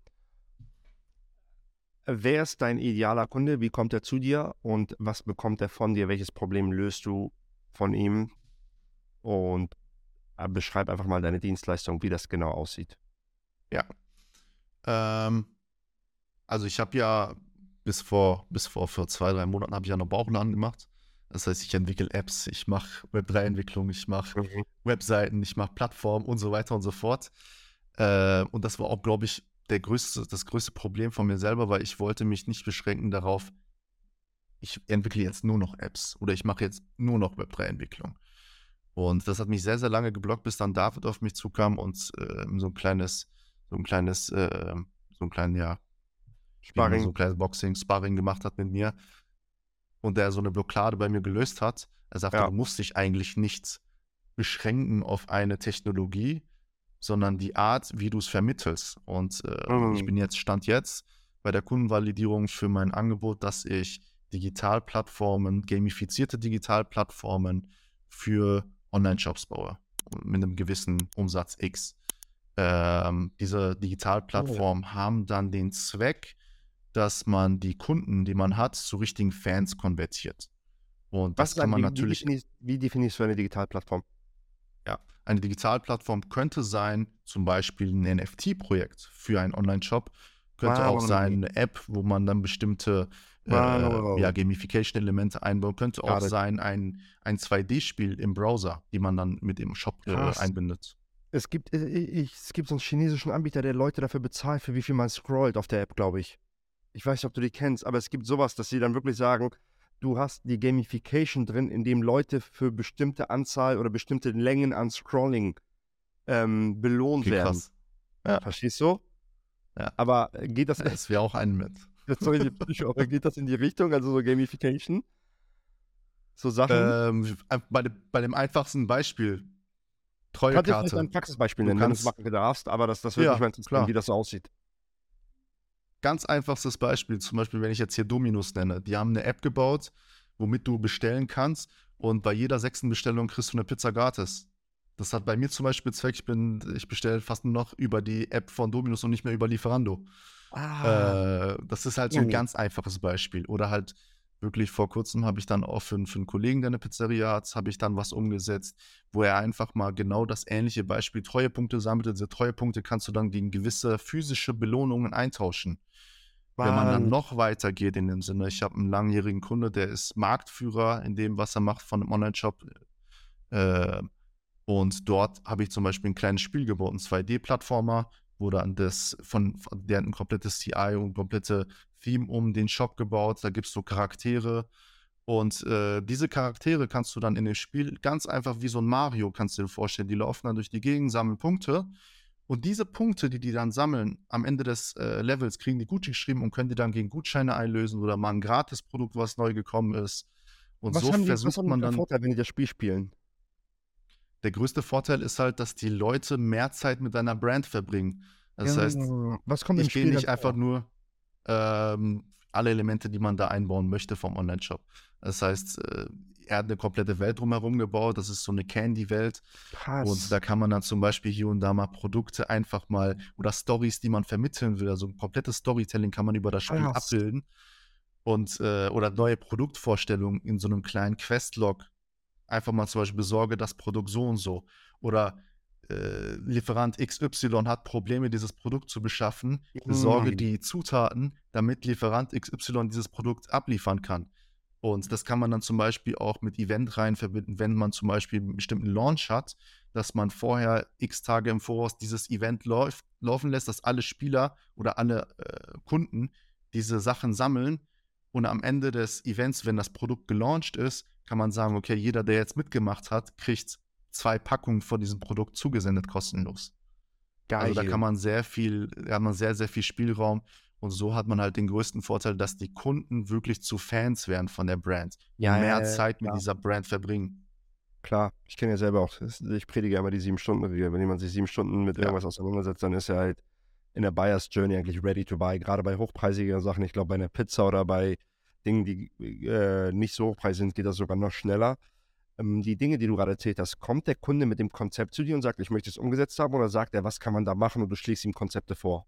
Wer ist dein idealer Kunde? Wie kommt er zu dir und was bekommt er von dir? Welches Problem löst du von ihm? Und Äh, beschreib einfach mal deine Dienstleistung, wie das genau aussieht. Ja. Ähm, also ich habe ja bis vor, bis vor, zwei, drei Monaten habe ich ja noch Bauchladen gemacht. Das heißt, ich entwickle Apps, ich mache Web3-Entwicklung, ich mache mhm. Webseiten, ich mache Plattformen und so weiter und so fort. Äh, und das war auch, glaube ich, der größte, das größte Problem von mir selber, weil ich wollte mich nicht beschränken darauf, ich entwickle jetzt nur noch Apps oder ich mache jetzt nur noch Web3-Entwicklung. Und das hat mich sehr, sehr lange geblockt, bis dann David auf mich zukam und äh, so ein kleines, so ein kleines, äh, so ein kleines, ja, Sparring. so ein kleines Boxing, Sparring gemacht hat mit mir und der so eine Blockade bei mir gelöst hat. Er sagte, ja. du musst dich eigentlich nicht beschränken auf eine Technologie, sondern die Art, wie du es vermittelst. Und äh, mhm. ich bin jetzt, stand jetzt bei der Kundenvalidierung für mein Angebot, dass ich Digitalplattformen, gamifizierte Digitalplattformen für Online-Shops baue. Mit einem gewissen Umsatz X. Ähm, diese Digitalplattformen oh. haben dann den Zweck, dass man die Kunden, die man hat, zu richtigen Fans konvertiert. Und Was das kann man wie, natürlich. Wie definierst, wie definierst du eine Digitalplattform? Ja, eine Digitalplattform könnte sein, zum Beispiel ein NFT-Projekt für einen Online-Shop, könnte wow, auch sein eine App, wo man dann bestimmte äh, wow. ja, Gamification-Elemente einbaut, könnte auch sein ein, ein 2D-Spiel im Browser, die man dann mit dem Shop äh, einbindet. Es gibt, äh, ich, es gibt so einen chinesischen Anbieter, der Leute dafür bezahlt, für wie viel man scrollt auf der App, glaube ich ich weiß nicht, ob du die kennst, aber es gibt sowas, dass sie dann wirklich sagen, du hast die Gamification drin, in dem Leute für bestimmte Anzahl oder bestimmte Längen an Scrolling ähm, belohnt okay, werden. Krass. Ja. Verstehst du? Ja. Aber geht das. *laughs* Das wäre auch ein mit. Sorry, *laughs* geht das in die Richtung, also so Gamification? So Sachen? Ähm, bei, de, bei dem einfachsten Beispiel. Treue Kannst. Du ein Praxisbeispiel nennen, wenn du es machen darfst, aber das, das würde ja, mich mal interessieren, wie das so aussieht. Ganz einfachstes Beispiel, zum Beispiel, wenn ich jetzt hier Dominus nenne. Die haben eine App gebaut, womit du bestellen kannst und bei jeder sechsten Bestellung kriegst du eine Pizza gratis. Das hat bei mir zum Beispiel Zweck, ich bin, ich bestelle fast nur noch über die App von Dominus und nicht mehr über Lieferando. Ah. Äh, das ist halt so ein ganz einfaches Beispiel. Oder halt wirklich vor kurzem habe ich dann auch für, für einen Kollegen, der eine Pizzeria hat, habe ich dann was umgesetzt, wo er einfach mal genau das ähnliche Beispiel Treuepunkte sammelt. Diese Treuepunkte kannst du dann gegen gewisse physische Belohnungen eintauschen. Wenn man dann noch weiter geht in dem Sinne, ich habe einen langjährigen Kunde, der ist Marktführer in dem, was er macht von einem Online-Shop. Äh, und dort habe ich zum Beispiel ein kleines Spiel gebaut, ein 2D-Plattformer, wo dann das von, der hat ein komplettes CI und komplette Theme um den Shop gebaut. Da gibt es so Charaktere. Und äh, diese Charaktere kannst du dann in dem Spiel ganz einfach wie so ein Mario, kannst du dir vorstellen. Die laufen dann durch die Gegend, sammeln Punkte. Und diese Punkte, die die dann sammeln, am Ende des äh, Levels kriegen die gut geschrieben und können die dann gegen Gutscheine einlösen oder mal ein Gratisprodukt, was neu gekommen ist. Und was so haben die, versucht was man dann. Vorteil, wenn die das Spiel spielen? Der größte Vorteil ist halt, dass die Leute mehr Zeit mit deiner Brand verbringen. Das ja, heißt, was kommt ich gehe nicht einfach nur ähm, alle Elemente, die man da einbauen möchte vom Online-Shop. Das heißt, äh, er hat eine komplette Welt drumherum gebaut. Das ist so eine Candy-Welt. Und da kann man dann zum Beispiel hier und da mal Produkte einfach mal oder Stories, die man vermitteln will. Also ein komplettes Storytelling kann man über das Spiel Krass. abbilden. Und äh, oder neue Produktvorstellungen in so einem kleinen Questlog. Einfach mal zum Beispiel besorge das Produkt so und so. Oder äh, Lieferant XY hat Probleme, dieses Produkt zu beschaffen. Besorge die Zutaten, damit Lieferant XY dieses Produkt abliefern kann. Und das kann man dann zum Beispiel auch mit Event rein verbinden, wenn man zum Beispiel einen bestimmten Launch hat, dass man vorher x Tage im Voraus dieses Event läuft, laufen lässt, dass alle Spieler oder alle äh, Kunden diese Sachen sammeln. Und am Ende des Events, wenn das Produkt gelauncht ist, kann man sagen, okay, jeder, der jetzt mitgemacht hat, kriegt zwei Packungen von diesem Produkt zugesendet, kostenlos. Geil. Also da kann man sehr viel, da hat man sehr, sehr viel Spielraum. Und so hat man halt den größten Vorteil, dass die Kunden wirklich zu Fans werden von der Brand. Ja, mehr ja, Zeit mit dieser Brand verbringen. Klar, ich kenne ja selber auch, ich predige ja immer die sieben Stunden Regel. Wenn jemand sich sieben Stunden mit irgendwas auseinandersetzt, dann ist er halt in der Buyer's Journey eigentlich ready to buy. Gerade bei hochpreisigen Sachen, ich glaube bei einer Pizza oder bei Dingen, die äh, nicht so hochpreisig sind, geht das sogar noch schneller. Ähm, die Dinge, die du gerade erzählt hast, kommt der Kunde mit dem Konzept zu dir und sagt, ich möchte es umgesetzt haben oder sagt er, was kann man da machen und du schlägst ihm Konzepte vor?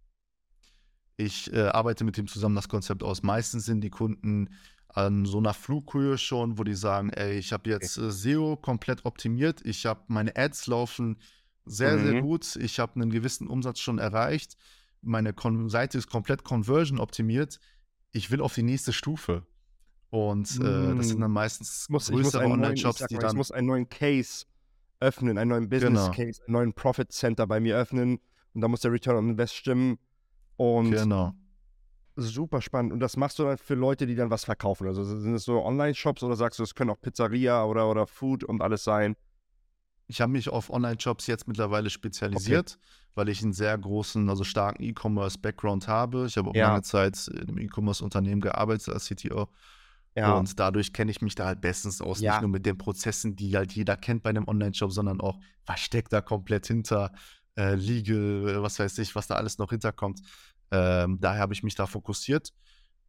Ich äh, arbeite mit ihm zusammen das Konzept aus. Meistens sind die Kunden an so einer Flughöhe schon, wo die sagen, ey, ich habe jetzt äh, SEO komplett optimiert, ich habe meine Ads laufen sehr, mhm. sehr gut, ich habe einen gewissen Umsatz schon erreicht, meine Kon Seite ist komplett Conversion optimiert, ich will auf die nächste Stufe. Und äh, das sind mm. dann meistens muss, größere Online-Shops, die dann... Ich muss einen neuen Case öffnen, einen neuen Business genau. Case, einen neuen Profit Center bei mir öffnen und da muss der Return on Invest stimmen. Und genau. super spannend. Und das machst du dann für Leute, die dann was verkaufen. Also sind es so Online-Shops oder sagst du, es können auch Pizzeria oder, oder Food und alles sein? Ich habe mich auf Online-Shops jetzt mittlerweile spezialisiert, okay. weil ich einen sehr großen, also starken E-Commerce-Background habe. Ich habe auch ja. lange Zeit in einem E-Commerce-Unternehmen gearbeitet als CTO. Ja. Und dadurch kenne ich mich da halt bestens aus. Ja. Nicht nur mit den Prozessen, die halt jeder kennt bei einem Online-Shop, sondern auch, was steckt da komplett hinter, äh, Legal, was weiß ich, was da alles noch hinterkommt. Ähm, daher habe ich mich da fokussiert.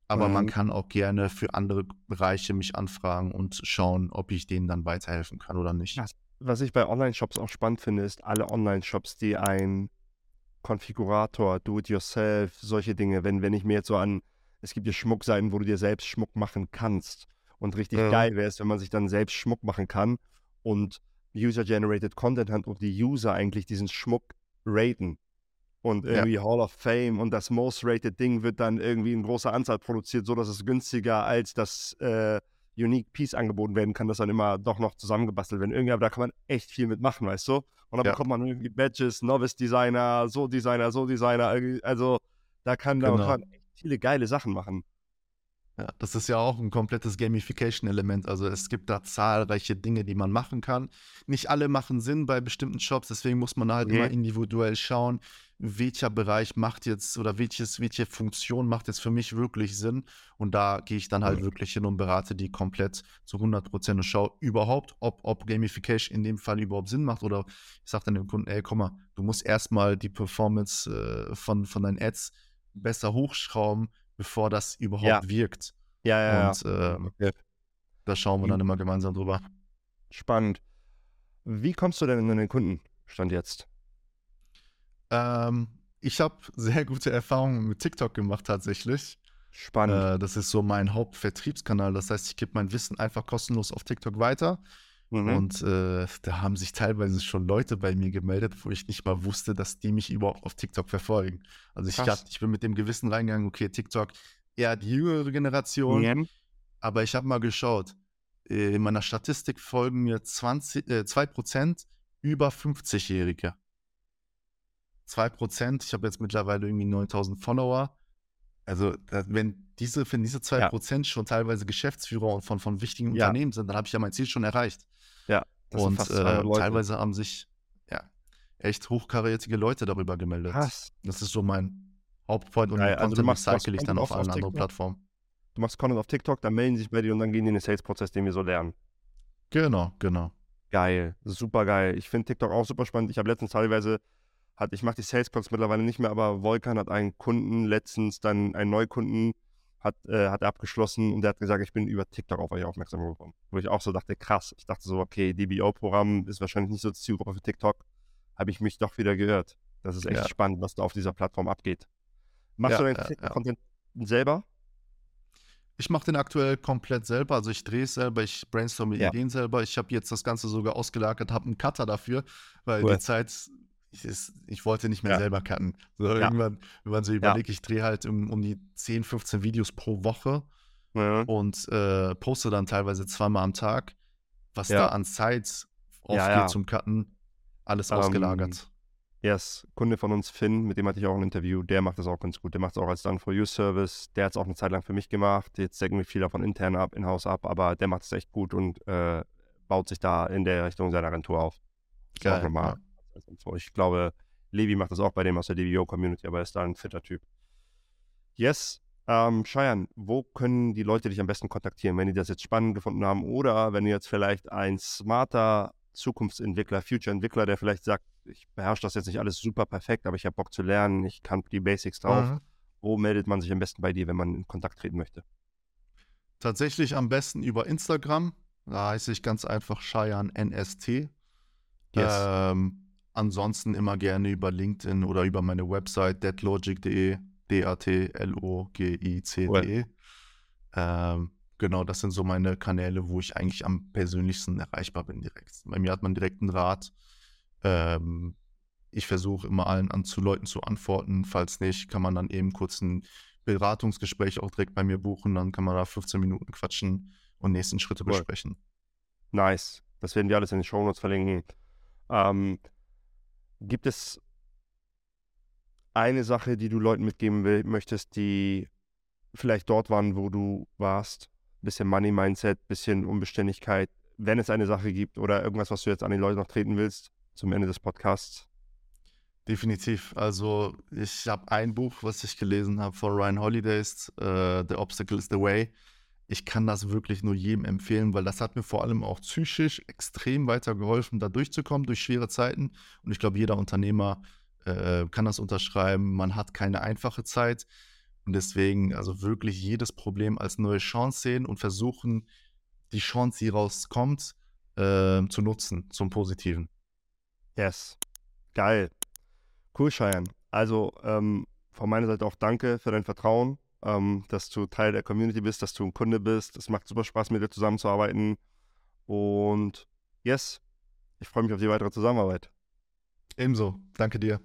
Aber mhm. man kann auch gerne für andere Bereiche mich anfragen und schauen, ob ich denen dann weiterhelfen kann oder nicht. Was ich bei Online-Shops auch spannend finde, ist alle Online-Shops, die ein Konfigurator, Do-it-yourself, solche Dinge, wenn, wenn ich mir jetzt so an es gibt ja Schmuckseiten, wo du dir selbst Schmuck machen kannst. Und richtig ja. geil wäre es, wenn man sich dann selbst Schmuck machen kann und User-Generated Content hat und die User eigentlich diesen Schmuck raten. Und irgendwie ja. Hall of Fame und das Most Rated Ding wird dann irgendwie in großer Anzahl produziert, sodass es günstiger als das äh, Unique Piece angeboten werden kann, das dann immer doch noch zusammengebastelt werden. Irgendwie, aber da kann man echt viel mitmachen, weißt du? Und dann ja. bekommt man irgendwie Badges, Novice Designer, so Designer, so Designer. Also da kann, genau. da kann man viele geile Sachen machen. Ja, das ist ja auch ein komplettes Gamification-Element. Also es gibt da zahlreiche Dinge, die man machen kann. Nicht alle machen Sinn bei bestimmten Shops, deswegen muss man halt okay. immer individuell schauen, welcher Bereich macht jetzt oder welches, welche Funktion macht jetzt für mich wirklich Sinn. Und da gehe ich dann halt okay. wirklich hin und berate die komplett zu 100 Prozent und schaue überhaupt, ob, ob Gamification in dem Fall überhaupt Sinn macht. Oder ich sage dann dem Kunden, ey, komm mal, du musst erstmal die Performance äh, von, von deinen Ads besser hochschrauben, bevor das überhaupt ja. wirkt. Ja, ja, Und äh, okay. da schauen wir dann immer gemeinsam drüber. Spannend. Wie kommst du denn in den Kundenstand jetzt? Ähm, ich habe sehr gute Erfahrungen mit TikTok gemacht tatsächlich. Spannend. Äh, das ist so mein Hauptvertriebskanal. Das heißt, ich gebe mein Wissen einfach kostenlos auf TikTok weiter. Mhm. Und äh, da haben sich teilweise schon Leute bei mir gemeldet, wo ich nicht mal wusste, dass die mich überhaupt auf TikTok verfolgen. Also ich, hab, ich bin mit dem Gewissen reingegangen, okay, TikTok eher die jüngere Generation. Mhm. Aber ich habe mal geschaut. Äh, in meiner Statistik folgen mir 20, äh, 2% über 50-Jährige. 2%, ich habe jetzt mittlerweile irgendwie 9000 Follower. Also, wenn diese, wenn diese 2% ja. schon teilweise Geschäftsführer von, von wichtigen ja. Unternehmen sind, dann habe ich ja mein Ziel schon erreicht. Ja. Und äh, teilweise haben sich ja echt hochkarätige Leute darüber gemeldet. Krass. Das ist so mein Hauptpoint und ja, also Content recycle ich dann auf, auf allen anderen Plattformen. Du machst Content auf TikTok, dann melden sich bei dir und dann gehen die in den Sales-Prozess, den wir so lernen. Genau, genau. Geil, super geil. Ich finde TikTok auch super spannend. Ich habe letztens teilweise, hat, ich mache die Sales Calls mittlerweile nicht mehr, aber Volkan hat einen Kunden letztens, dann einen Neukunden hat, äh, hat abgeschlossen und der hat gesagt, ich bin über TikTok auf euch aufmerksam geworden. Wo ich auch so dachte, krass. Ich dachte so, okay, DBO-Programm ist wahrscheinlich nicht so die Zielgruppe für TikTok. Habe ich mich doch wieder gehört. Das ist echt ja. spannend, was da auf dieser Plattform abgeht. Machst ja, du deinen ja, Content selber? Ich mache den aktuell komplett selber. Also ich drehe es selber, ich brainstorme Ideen selber. Ich habe jetzt das Ganze sogar ausgelagert, habe einen Cutter dafür, weil cool. die Zeit ich, ist, ich wollte nicht mehr ja. selber cutten. So, ja. Irgendwann, wenn man so überlegt, ja. ich drehe halt um, um, die 10, 15 Videos pro Woche und äh, poste dann teilweise zweimal am Tag, was da an Zeit aufgeht zum Cutten, alles um, ähm, ausgelagert. Yes, Kunde von uns, Finn, mit dem hatte ich auch ein Interview, der macht das auch ganz gut. Der macht es auch als Done-for-You-Service. Der hat es auch eine Zeit lang für mich gemacht. Jetzt decken wir viel davon intern ab, in-house ab, aber der macht es echt gut und äh, baut sich da in der Richtung seiner Agentur auf. Geil, auch nochmal so. Ich glaube, Levi macht das auch bei dem aus der DVO-Community, aber er ist da ein fitter Typ. Yes. Ähm, Cheyenne, wo können die Leute dich am besten kontaktieren, wenn die das jetzt spannend gefunden haben oder wenn du jetzt vielleicht ein smarter Zukunftsentwickler, Future-Entwickler, der vielleicht sagt, ich beherrsche das jetzt nicht alles super perfekt, aber ich habe Bock zu lernen, ich kann die Basics drauf. Mhm. Wo meldet man sich am besten bei dir, wenn man in Kontakt treten möchte? Tatsächlich am besten über Instagram. Da heiße ich ganz einfach Cheyenne NST. Yes. Ähm, Ansonsten immer gerne über LinkedIn oder über meine Website datlogic.de, D-A-T-L-O-G-I-C-D-E. Ähm, genau, das sind so meine Kanäle, wo ich eigentlich am persönlichsten erreichbar bin direkt. Bei mir hat man direkt einen Rat. Ähm, ich versuche immer allen an zu Leuten zu antworten. Falls nicht, kann man dann eben kurz ein Beratungsgespräch auch direkt bei mir buchen. Dann kann man da 15 Minuten quatschen und nächsten Schritte cool. besprechen. Nice. Das werden wir alles in den Show Notes verlinken. Ähm, gibt es eine Sache, die du Leuten mitgeben will, möchtest, die vielleicht dort waren, wo du warst? Bisschen Money Mindset, bisschen Unbeständigkeit. Wenn es eine Sache gibt oder irgendwas, was du jetzt an die Leute noch treten willst, zum Ende des Podcasts. Definitiv. Also ich habe ein Buch, was ich gelesen habe von Ryan Holidays, uh, The Obstacle is the Way. Ich kann das wirklich nur jedem empfehlen, weil das hat mir vor allem auch psychisch extrem weitergeholfen, da durchzukommen durch schwere Zeiten. Und ich glaube, jeder Unternehmer äh, kann das unterschreiben. Man hat keine einfache Zeit. Und deswegen also wirklich jedes Problem als neue Chance sehen und versuchen, die Chance, die rauskommt, äh, zu nutzen zum Positiven. Yes. Geil. Cool, Cheyenne. Also ähm, von meiner Seite auch danke für dein Vertrauen, ähm, dass du Teil der Community bist, dass du ein Kunde bist. Es macht super Spaß, mit dir zusammenzuarbeiten. Und yes, ich freue mich auf die weitere Zusammenarbeit. Ebenso. Danke dir.